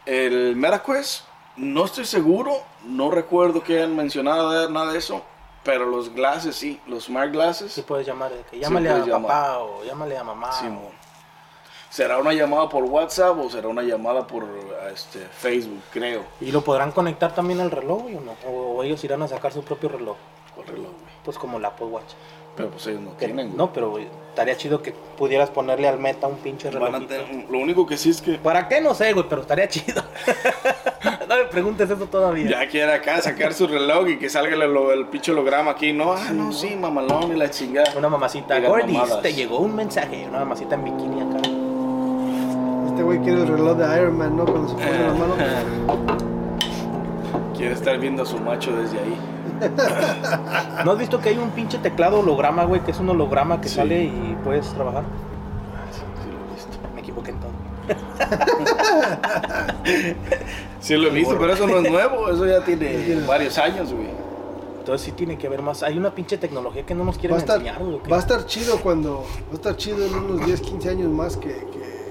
El MetaQuest, no estoy seguro, no recuerdo que hayan mencionado nada de eso, pero los glasses sí, los smart glasses. Sí puedes llamar, que llámale puedes a llamar. papá o llámale a mamá. Simón. ¿Será una llamada por WhatsApp o será una llamada por este, Facebook? Creo. ¿Y lo podrán conectar también al reloj, güey, o no? O, ellos irán a sacar su propio reloj. Por reloj, güey. Pues como el Apple Watch. Pero pues ellos no tienen, güey. no, pero güey, estaría chido que pudieras ponerle al meta un pinche reloj. Lo único que sí es que ¿Para qué? No sé, güey, pero estaría chido. [laughs] preguntes eso todavía. ya quiere acá sacar su reloj y que salga el, el pinche holograma aquí. No, ah, no, sí, mamalón y la chingada. Una mamacita. Gordis, te llegó un mensaje. Una mamacita en bikini acá. Este güey quiere el reloj de Iron Man, ¿no? Cuando se pone la mano. [laughs] Quiere estar viendo a su macho desde ahí. [laughs] ¿No has visto que hay un pinche teclado holograma, güey? Que es un holograma que Sí. sale y puedes trabajar. Sí, sí lo he visto. Me equivoqué en todo. [laughs] Sí lo he visto, pero eso no es nuevo. Eso ya tiene [laughs] varios años, güey. Entonces sí tiene que haber más. Hay una pinche tecnología que no nos Va quieren a, estar, enseñar, güey. va a estar chido cuando. Va a estar chido en unos 10, 15 años más que. que, que,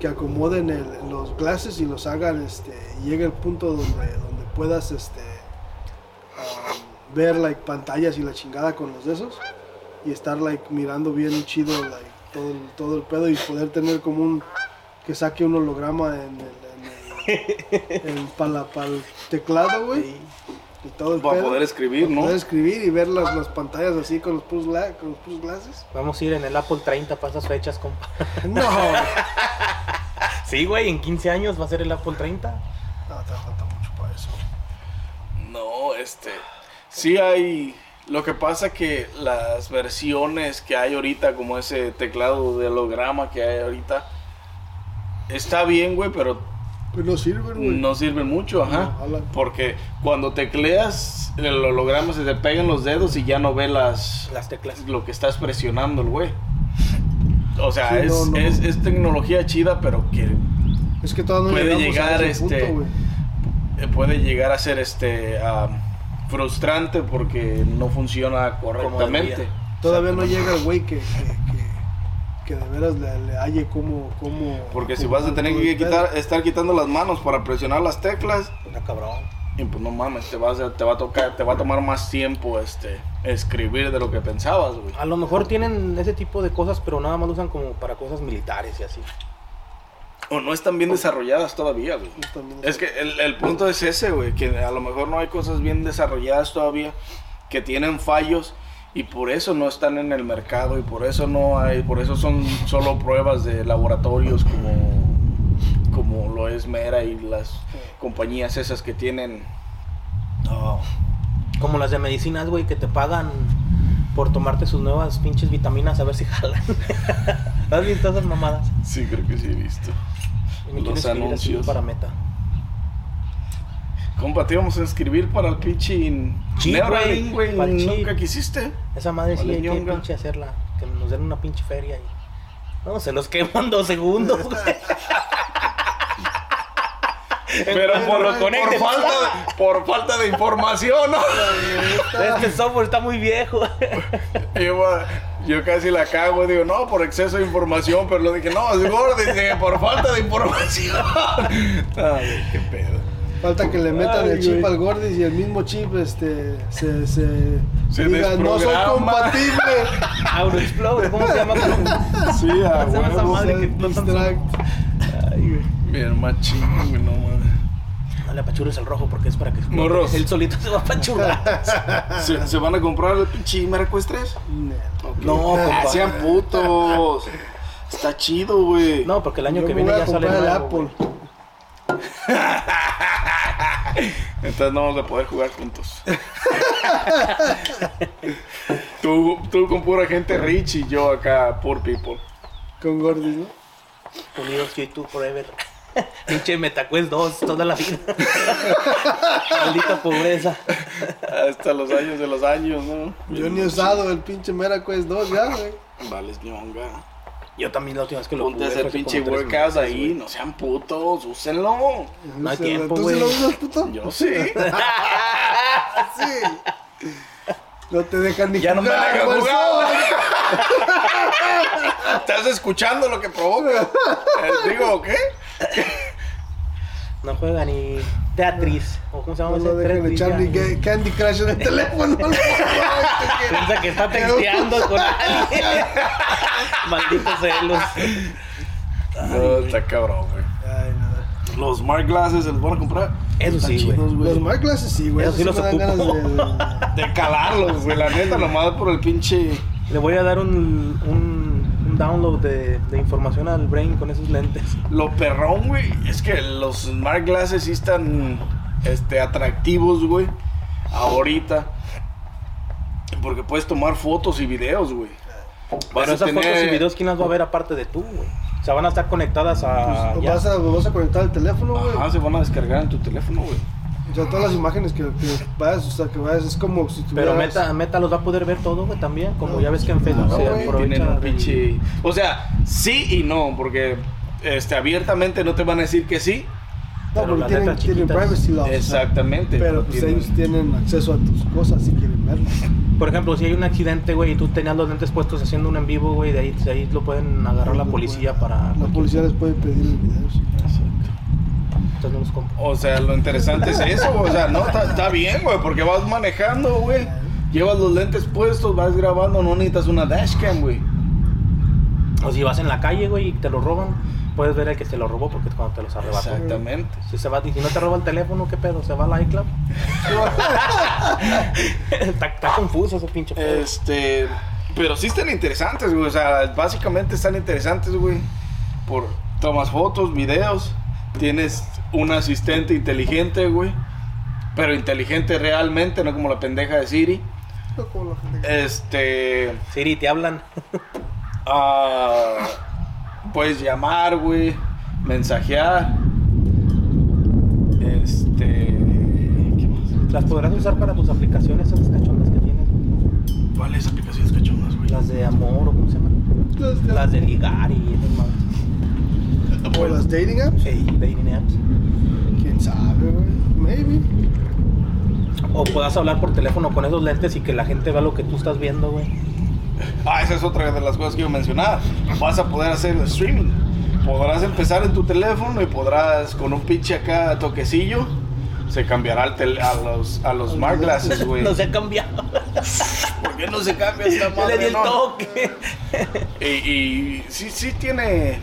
que acomoden el- los glasses y los hagan, este, y llegue el punto donde, donde puedas, este, um, ver, like, pantallas y la chingada con los de esos y estar, like, mirando bien chido, like, todo, el- todo el pedo y poder tener como un, que saque un holograma en el, el, para el teclado, güey. Y todo el Para pedo. poder escribir, Para ¿no? Poder escribir y ver las, las pantallas así con los push, gla- con los push glasses. Vamos a ir en el Apple 30 para esas fechas, compa. No, [laughs] Sí, güey, en 15 años va a ser el Apple 30. no, te falta mucho para eso. No, este. Sí hay. Lo que pasa que las versiones que hay ahorita, como ese teclado de holograma que hay ahorita, está bien, güey, pero Pues no sirven, güey. no sirven mucho, ajá. No. Porque cuando tecleas el holograma se te pegan los dedos y ya no ve las, Las teclas. lo que estás presionando el güey. O sea, Sí, es, no, no. Es, es tecnología chida, pero que Es que todavía no puede llegamos a llegar, ese este, punto, güey. eh, puede llegar a ser este frustrante porque no funciona correctamente. Todavía no llega el güey que, que, que, de veras le, le halle cómo, cómo... Porque si vas a tener que quitar, estar quitando las manos para presionar las teclas, Está cabrón. y pues no mames, te, vas a- te va a tocar, te va a tomar más tiempo este escribir de lo que pensabas, güey. A lo mejor tienen ese tipo de cosas, pero nada más lo usan como para cosas militares y así. O no están bien desarrolladas todavía, güey. También Es que el, el punto es ese, güey, que a lo mejor no hay cosas bien desarrolladas todavía, que tienen fallos y por eso no están en el mercado y por eso no hay, por eso son solo pruebas de laboratorios como, como lo es Mera y las compañías esas que tienen. Como las de medicinas, güey, que te pagan por tomarte sus nuevas pinches vitaminas a ver si jalan. [laughs] ¿Has visto esas mamadas? sí, creo que sí he visto. Me Los anuncios. para meta. Compa, te íbamos a inscribir para el pinche Sí, güey. Nunca quisiste. Esa madre sí hay que pinche hacerla. Que nos den una pinche feria y... No, se los queman dos segundos, güey. [laughs] Pero por, lo por falta de, por falta de información, ¿no? [laughs] Este software está muy viejo. [laughs] Yo, yo casi la cago, digo, no, por exceso de información, pero lo dije, no, es gordo, dice, por falta de información. Ay, qué pedo. Falta que le metan Ay, el chip güey. al Gordis y el mismo chip este, se, se, Se diga, no soy desprograma". compatible. [laughs] Auroexplode, ¿cómo se llama? Sí, a ¿Cómo [laughs] se llama madre que no distract. Ay, güey. Bien machín, güey, no mames. No le apachurres el rojo porque es para que. Morros. Él solito se va a apachurrar. [laughs] ¿Se, se van a comprar el pinche Maracuest 3? No, compa. sean putos. Está chido, güey. No, porque el año Yo que viene ya sale el nuevo, Apple. Entonces no vamos a poder jugar juntos. tú, tú con pura gente rich y yo acá, poor people. Con Gordis, ¿no? Unidos YouTube Forever. [laughs] Pinche Metaquest 2 toda la vida. [laughs] Maldita pobreza. Hasta los años de los años, ¿no? Yo ni he usado el pinche Meraquest 2 ya, güey. Vales, ñonga. Yo también la última vez que lo Ponte hace pinche workout meses, ahí, no sean putos, úsenlo. No hay ¿Tú tiempo, sí güey. lo usas, puto? Yo sí. Sí. No te dejan ni Ya no me dejan jugar. ¿Estás escuchando lo que provoca? Eh, Digo, ¿qué? No juega ni Teatris. ¿O cómo se llama No ese? Tetris, echar ya. ni Candy Crush en el teléfono. no, Piensa que está texteando con alguien. Malditos celos. No, está cabrón, güey. Ay, no. Los smart glasses se los van a comprar. Eso Están sí, güey. Los Smart Glasses sí, güey. Eso sí los me dan ganas de- De calarlos, güey. La neta, nomás por el pinche. Le voy a dar un, un, un download de, de información al brain con esos lentes. Lo perrón, güey. Es que los smart glasses sí están este, atractivos, güey. Ahorita. Porque puedes tomar fotos y videos, güey. Vas Pero esas fotos y videos, ¿quién las va a ver aparte de tú, güey? O sea, van a estar conectadas a... Pues, ya. vas, a, vas a conectar el teléfono, güey. Ajá, se van a descargar en tu teléfono, güey. O sea, todas las imágenes que, que vayas, o sea, que vayas, es como si Pero tuvieras... Meta, Meta los va a poder ver todo, güey, también. Como ya ves que en Facebook No, se un pinche. O sea, sí y no, porque este, abiertamente no te van a decir que sí, No, Pero porque tienen, privacy laws. Exactamente. Pero pues tienen- ellos tienen acceso a tus cosas si quieren verlas. Por ejemplo, si hay un accidente, güey, y tú tenías los lentes puestos haciendo un en vivo, güey, de ahí, de ahí lo pueden agarrar la policía para... La policía les puede pedir el video. sí. Entonces no los compro. O sea, lo interesante es eso, o sea, no, está está bien, güey, porque vas manejando, güey. Llevas los lentes puestos, vas grabando, no necesitas una dashcam, güey. O si vas en la calle, güey, y te lo roban, puedes ver el que te lo robó porque es cuando te los arrebató. Exactamente. Si se va, y si no te roba el teléfono, ¿qué pedo? ¿Se va al iCloud? [laughs] está, está confuso ese pinche pedo. Este, pero sí están interesantes, güey, o sea, básicamente están interesantes, güey. Por tomas fotos, videos, tienes un asistente inteligente, güey. Pero inteligente realmente, no como la pendeja de Siri. No como la gente- Este, Siri, te hablan. Ah, puedes llamar, güey, mensajear. Este. ¿Qué más? Las podrás usar para tus aplicaciones, esas cachondas que tienes. güey. ¿Cuáles aplicaciones cachondas, güey? Las de amor, o cómo se llaman. Las de- Las de ligar y esas madres. ¿O las dating apps? Hey, dating apps. ¿Quién sabe, güey? Maybe. O puedas hablar por teléfono con esos lentes y que la gente vea lo que tú estás viendo, güey. Ah, esa es otra de las cosas que iba a mencionar. Vas a poder hacer streaming. Podrás empezar en tu teléfono y podrás con un pinche acá toquecillo. Se cambiará al tel- a los, a los smart glasses, güey. No se ha cambiado. ¿Por qué no se cambia esta [laughs] madre? le di el no? toque. Y, y sí, sí tiene.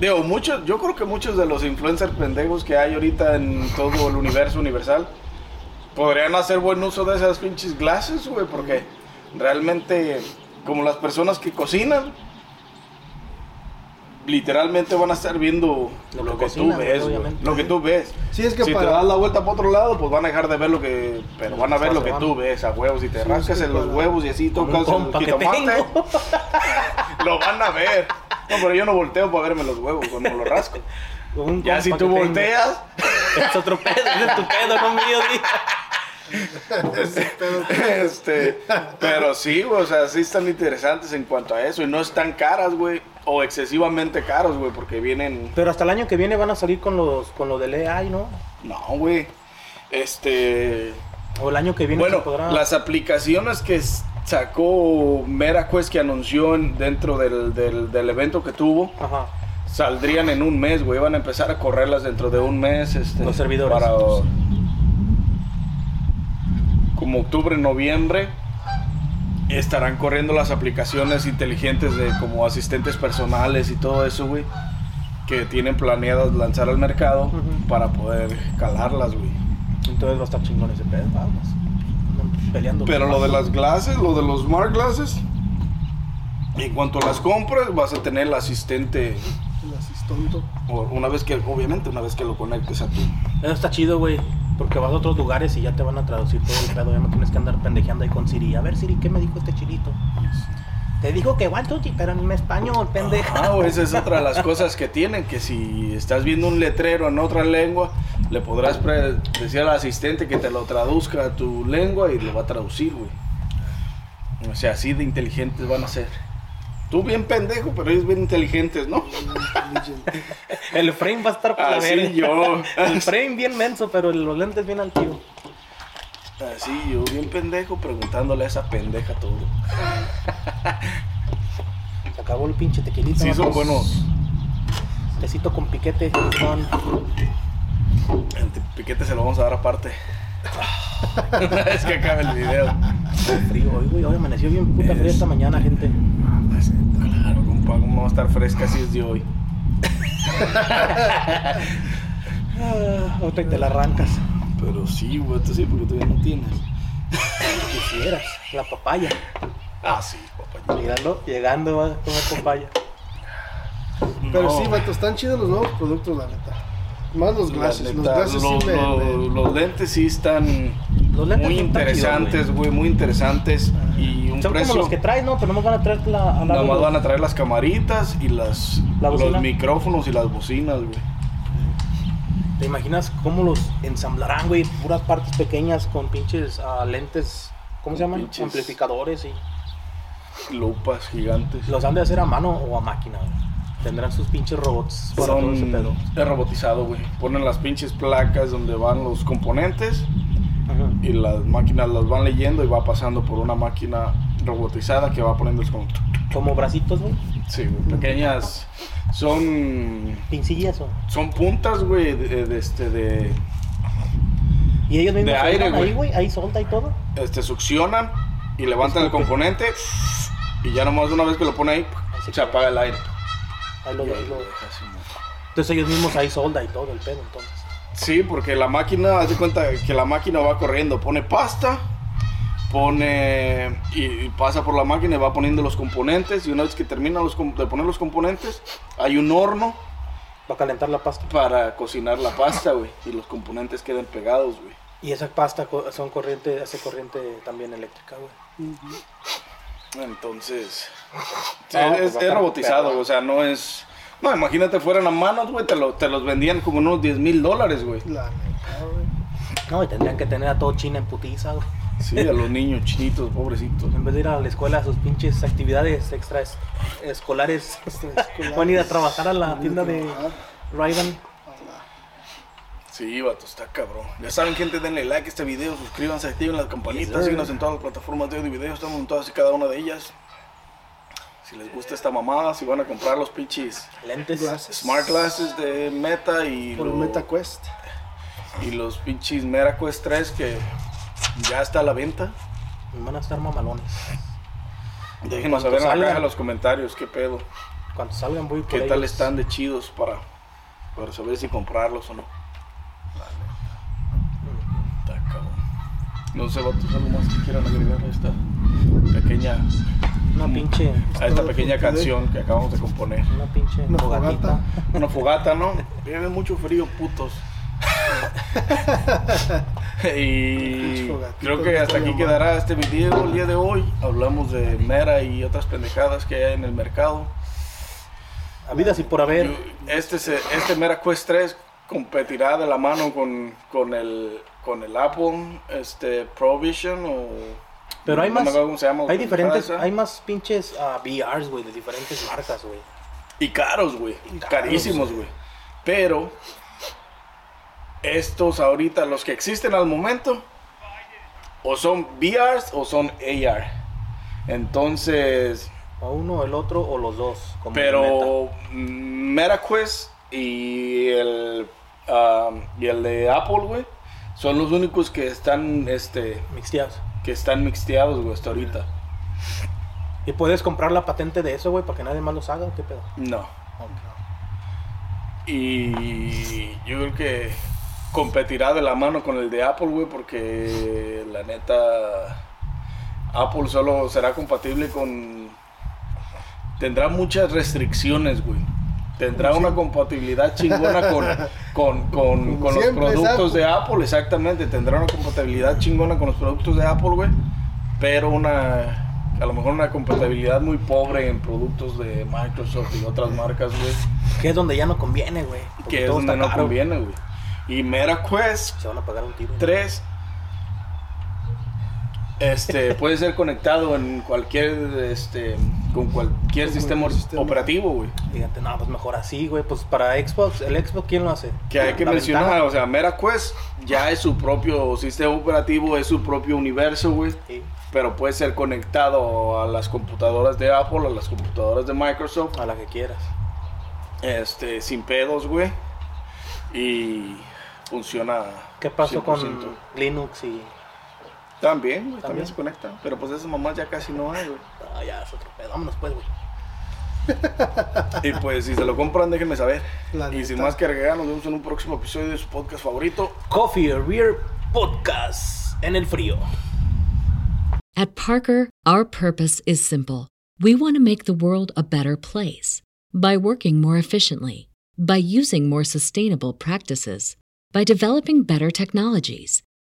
Digo, muchos, yo creo que muchos de los influencers pendejos que hay ahorita en todo el universo universal podrían hacer buen uso de esas pinches glasses, güey, porque realmente, como las personas que cocinan, literalmente van a estar viendo Lo lo, que que, cocinan, tú ves, obviamente. lo que tú ves. Sí, es que si para- te das la vuelta para otro lado, pues van a dejar de ver lo que. Pero van a ver lo que tú ves a huevos. Si te Sí, rascas que en los para- huevos y así tocas el jitomate, [laughs] lo van a ver. No, pero yo no volteo para verme los huevos cuando lo rasco. Ya si tú volteas, [laughs] Es otro pedo, es tu pedo, no mío. [laughs] este, pero sí, güey, o sea, sí están interesantes en cuanto a eso y no están caras, güey, o excesivamente caros, güey, porque vienen, Pero hasta el año que viene van a salir con los con lo del AI, ¿no? no, güey, este, O el año que viene bueno, se podrá. las aplicaciones que sacó MetaQuest que anunció en- dentro del, del, del evento que tuvo, Ajá. saldrían en un mes, güey. Van a empezar a correrlas dentro de un mes. Este, Los servidores. Para como octubre, noviembre. Estarán corriendo las aplicaciones inteligentes de como asistentes personales y todo eso, güey. Que tienen planeadas lanzar al mercado Ujú. para poder calarlas, güey. Entonces va a estar chingón ese pedo, vamos. Peleando. Pero lo de las glasses, lo de los smart glasses, en cuanto las compres, vas a tener el asistente El asistonto. o una vez que, obviamente, una vez que lo conectes a tu Eso está chido, güey. Porque vas a otros lugares y ya te van a traducir todo el pedo. Ya no tienes que andar pendejeando ahí con Siri. A ver, Siri, ¿qué me dijo este chilito? Te dijo que three, pero en español, pendeja. Ah, güey, esa es otra de las cosas que tienen, que si estás viendo un letrero en otra lengua, le podrás decir al asistente que te lo traduzca a tu lengua y lo va a traducir, güey. O sea, así de inteligentes van a ser. Tú bien pendejo, pero ellos bien inteligentes, ¿no? El frame va a estar para Así verga. yo. El frame bien menso, pero los lentes bien altivos. Así yo, bien pendejo, preguntándole a esa pendeja todo. Se acabó el pinche tequilito. Sí, son buenos. Tecito con piquete. Son. El piquete se lo vamos a dar aparte. [laughs] Una vez que acabe el video. frío. Hoy, güey, hoy amaneció bien puta frío esta mañana, gente. Claro, compa, ¿cómo va a estar fresca si es de hoy? [laughs] Ah, otra y te la arrancas. Pero sí, güey, tú sí, porque todavía no tienes. Quisieras. La papaya. Ah, sí, papá. Llegando, llegando va a comer papaya. Pero No. sí, vato, están chidos los nuevos productos, la neta. Más los La glasses. Los glasses los, sí los- me- los lentes sí están Los lentes muy interesantes, güey, muy interesantes. Y un Son precio. como los que traes, ¿no? Pero no van a traer la, a la Nada más van a traer las camaritas y las, La los micrófonos y las bocinas, güey. ¿Te imaginas cómo los ensamblarán, güey? Puras partes pequeñas con pinches ah, lentes, ¿cómo se llaman? Amplificadores y... Lupas gigantes. Los han de hacer a mano o a máquina, güey. Tendrán sus pinches robots para todo ese Son pedo. es robotizado, güey. Ponen las pinches placas donde van los componentes Ajá. y las máquinas las van leyendo y va pasando por una máquina robotizada que va poniendo como Como bracitos, güey. sí, güey, pequeñas son Pincillas, o. son puntas, güey, de, de este de Y ellos mismos De aire, soldan ahí, güey. güey. Ahí solda y todo. este succionan y levantan el componente y ya nomás una vez que lo pone ahí se apaga el aire. Entonces ellos mismos ahí solda y todo el pedo, entonces. Sí, porque la máquina, haz de cuenta que la máquina va corriendo, pone pasta, pone y, y pasa por la máquina y va poniendo los componentes y una vez que termina los de poner los componentes, hay un horno Va a calentar la pasta. para cocinar la pasta, güey, y los componentes quedan pegados, güey. Y esa pasta son corriente, hace corriente también eléctrica, güey. Entonces, sí, Ah, pues es, robotizado, perro. o sea, no es... No, imagínate fueran a manos, güey, te, lo- te los vendían como unos 10 mil dólares, güey. La neta, güey. No, y tendrían que tener a todo China en putiza, güey. Sí, a los niños chinitos, pobrecitos. En vez de ir a la escuela a sus pinches actividades extra es- escolares, Extraescolares. [laughs] van a ir a trabajar a la tienda de trabajar. Sí, vato, está cabrón. Ya saben, gente, denle like a este video, suscríbanse, activen las campanitas, síguenos en todas las plataformas de audio y video, estamos en todas y cada una de ellas. Si les gusta esta mamada, si van a comprar los pinches Lentes. Glasses. Smart Glasses de Meta y, Por lo- Meta Quest. y los pinches Meta Quest 3 que ya está a la venta. Van a estar mamalones. Déjenos saber en la caja de los comentarios qué pedo, Cuando salgan voy por qué tal están de chidos para, para saber si comprarlos o no. Está cabrón. No sé, vatos, algo más que quieran agregar a esta pequeña, Una pinche, a esta pequeña canción que acabamos de componer. una pinche Una fogatita. fogata. Una fogata, ¿no? [laughs] Vive mucho frío, putos. [laughs] y creo que hasta aquí quedará este video el día de hoy. Hablamos de Mera y otras pendejadas que hay en el mercado. Habidas y por haber. Este, se- este Mera Quest 3 competirá de la mano con, con, el, con el Apple este, Pro Vision o... Pero hay no más. me acuerdo cómo se llama, hay diferentes, hay más pinches ah, VRs, güey, de diferentes marcas, güey. Y caros, güey. Carísimos, güey. Pero estos ahorita, los que existen al momento, o son VRs o son AR. Entonces, O uno, el otro o los dos. como pero MetaQuest y el, um, y el de Apple, güey, son los únicos que están, este, Mixteados. que están mixteados, güey, hasta ahorita. ¿Y puedes comprar la patente de eso, güey, para que nadie más los haga o qué pedo? No. Y yo creo que competirá de la mano con el de Apple, güey, porque la neta Apple solo será compatible con tendrá muchas restricciones, güey. Tendrá una compatibilidad chingona con, con, con, [laughs] con los productos Apple. de Apple, exactamente. Tendrá una compatibilidad chingona con los productos de Apple, güey. Pero una, a lo mejor una compatibilidad muy pobre en productos de Microsoft y otras marcas, güey. Que es donde ya no conviene, güey. Que es donde no caro. conviene, güey. Y MetaQuest Se van a pagar un tiro. 3 este, puede ser conectado en cualquier, este, con cualquier sistema, operativo, güey. Fíjate, no, pues mejor así, güey. Pues para Xbox, el Xbox, ¿quién lo hace? Que hay que La mencionar, ventana. o sea, MetaQuest ya es su propio sistema operativo, es su propio universo, güey. Sí, Pero puede ser conectado a las computadoras de Apple, a las computadoras de Microsoft, a la que quieras. este, sin pedos, güey. Y funciona. ¿Qué pasó con 100%. Linux y.? También, güey, también, También. se conecta. Pero pues esas mamás ya casi no hay, güey. Ah, ya, es otro pedo. Vámonos, pues, güey. [laughs] Y pues si se lo compran, déjenme saber. La y sin más que agregar, nos vemos en un próximo episodio de su podcast favorito. Coffee or Beer Podcast en el frío. At Parker, our purpose is simple. We want to make the world a better place by working more efficiently, by using more sustainable practices, by developing better technologies.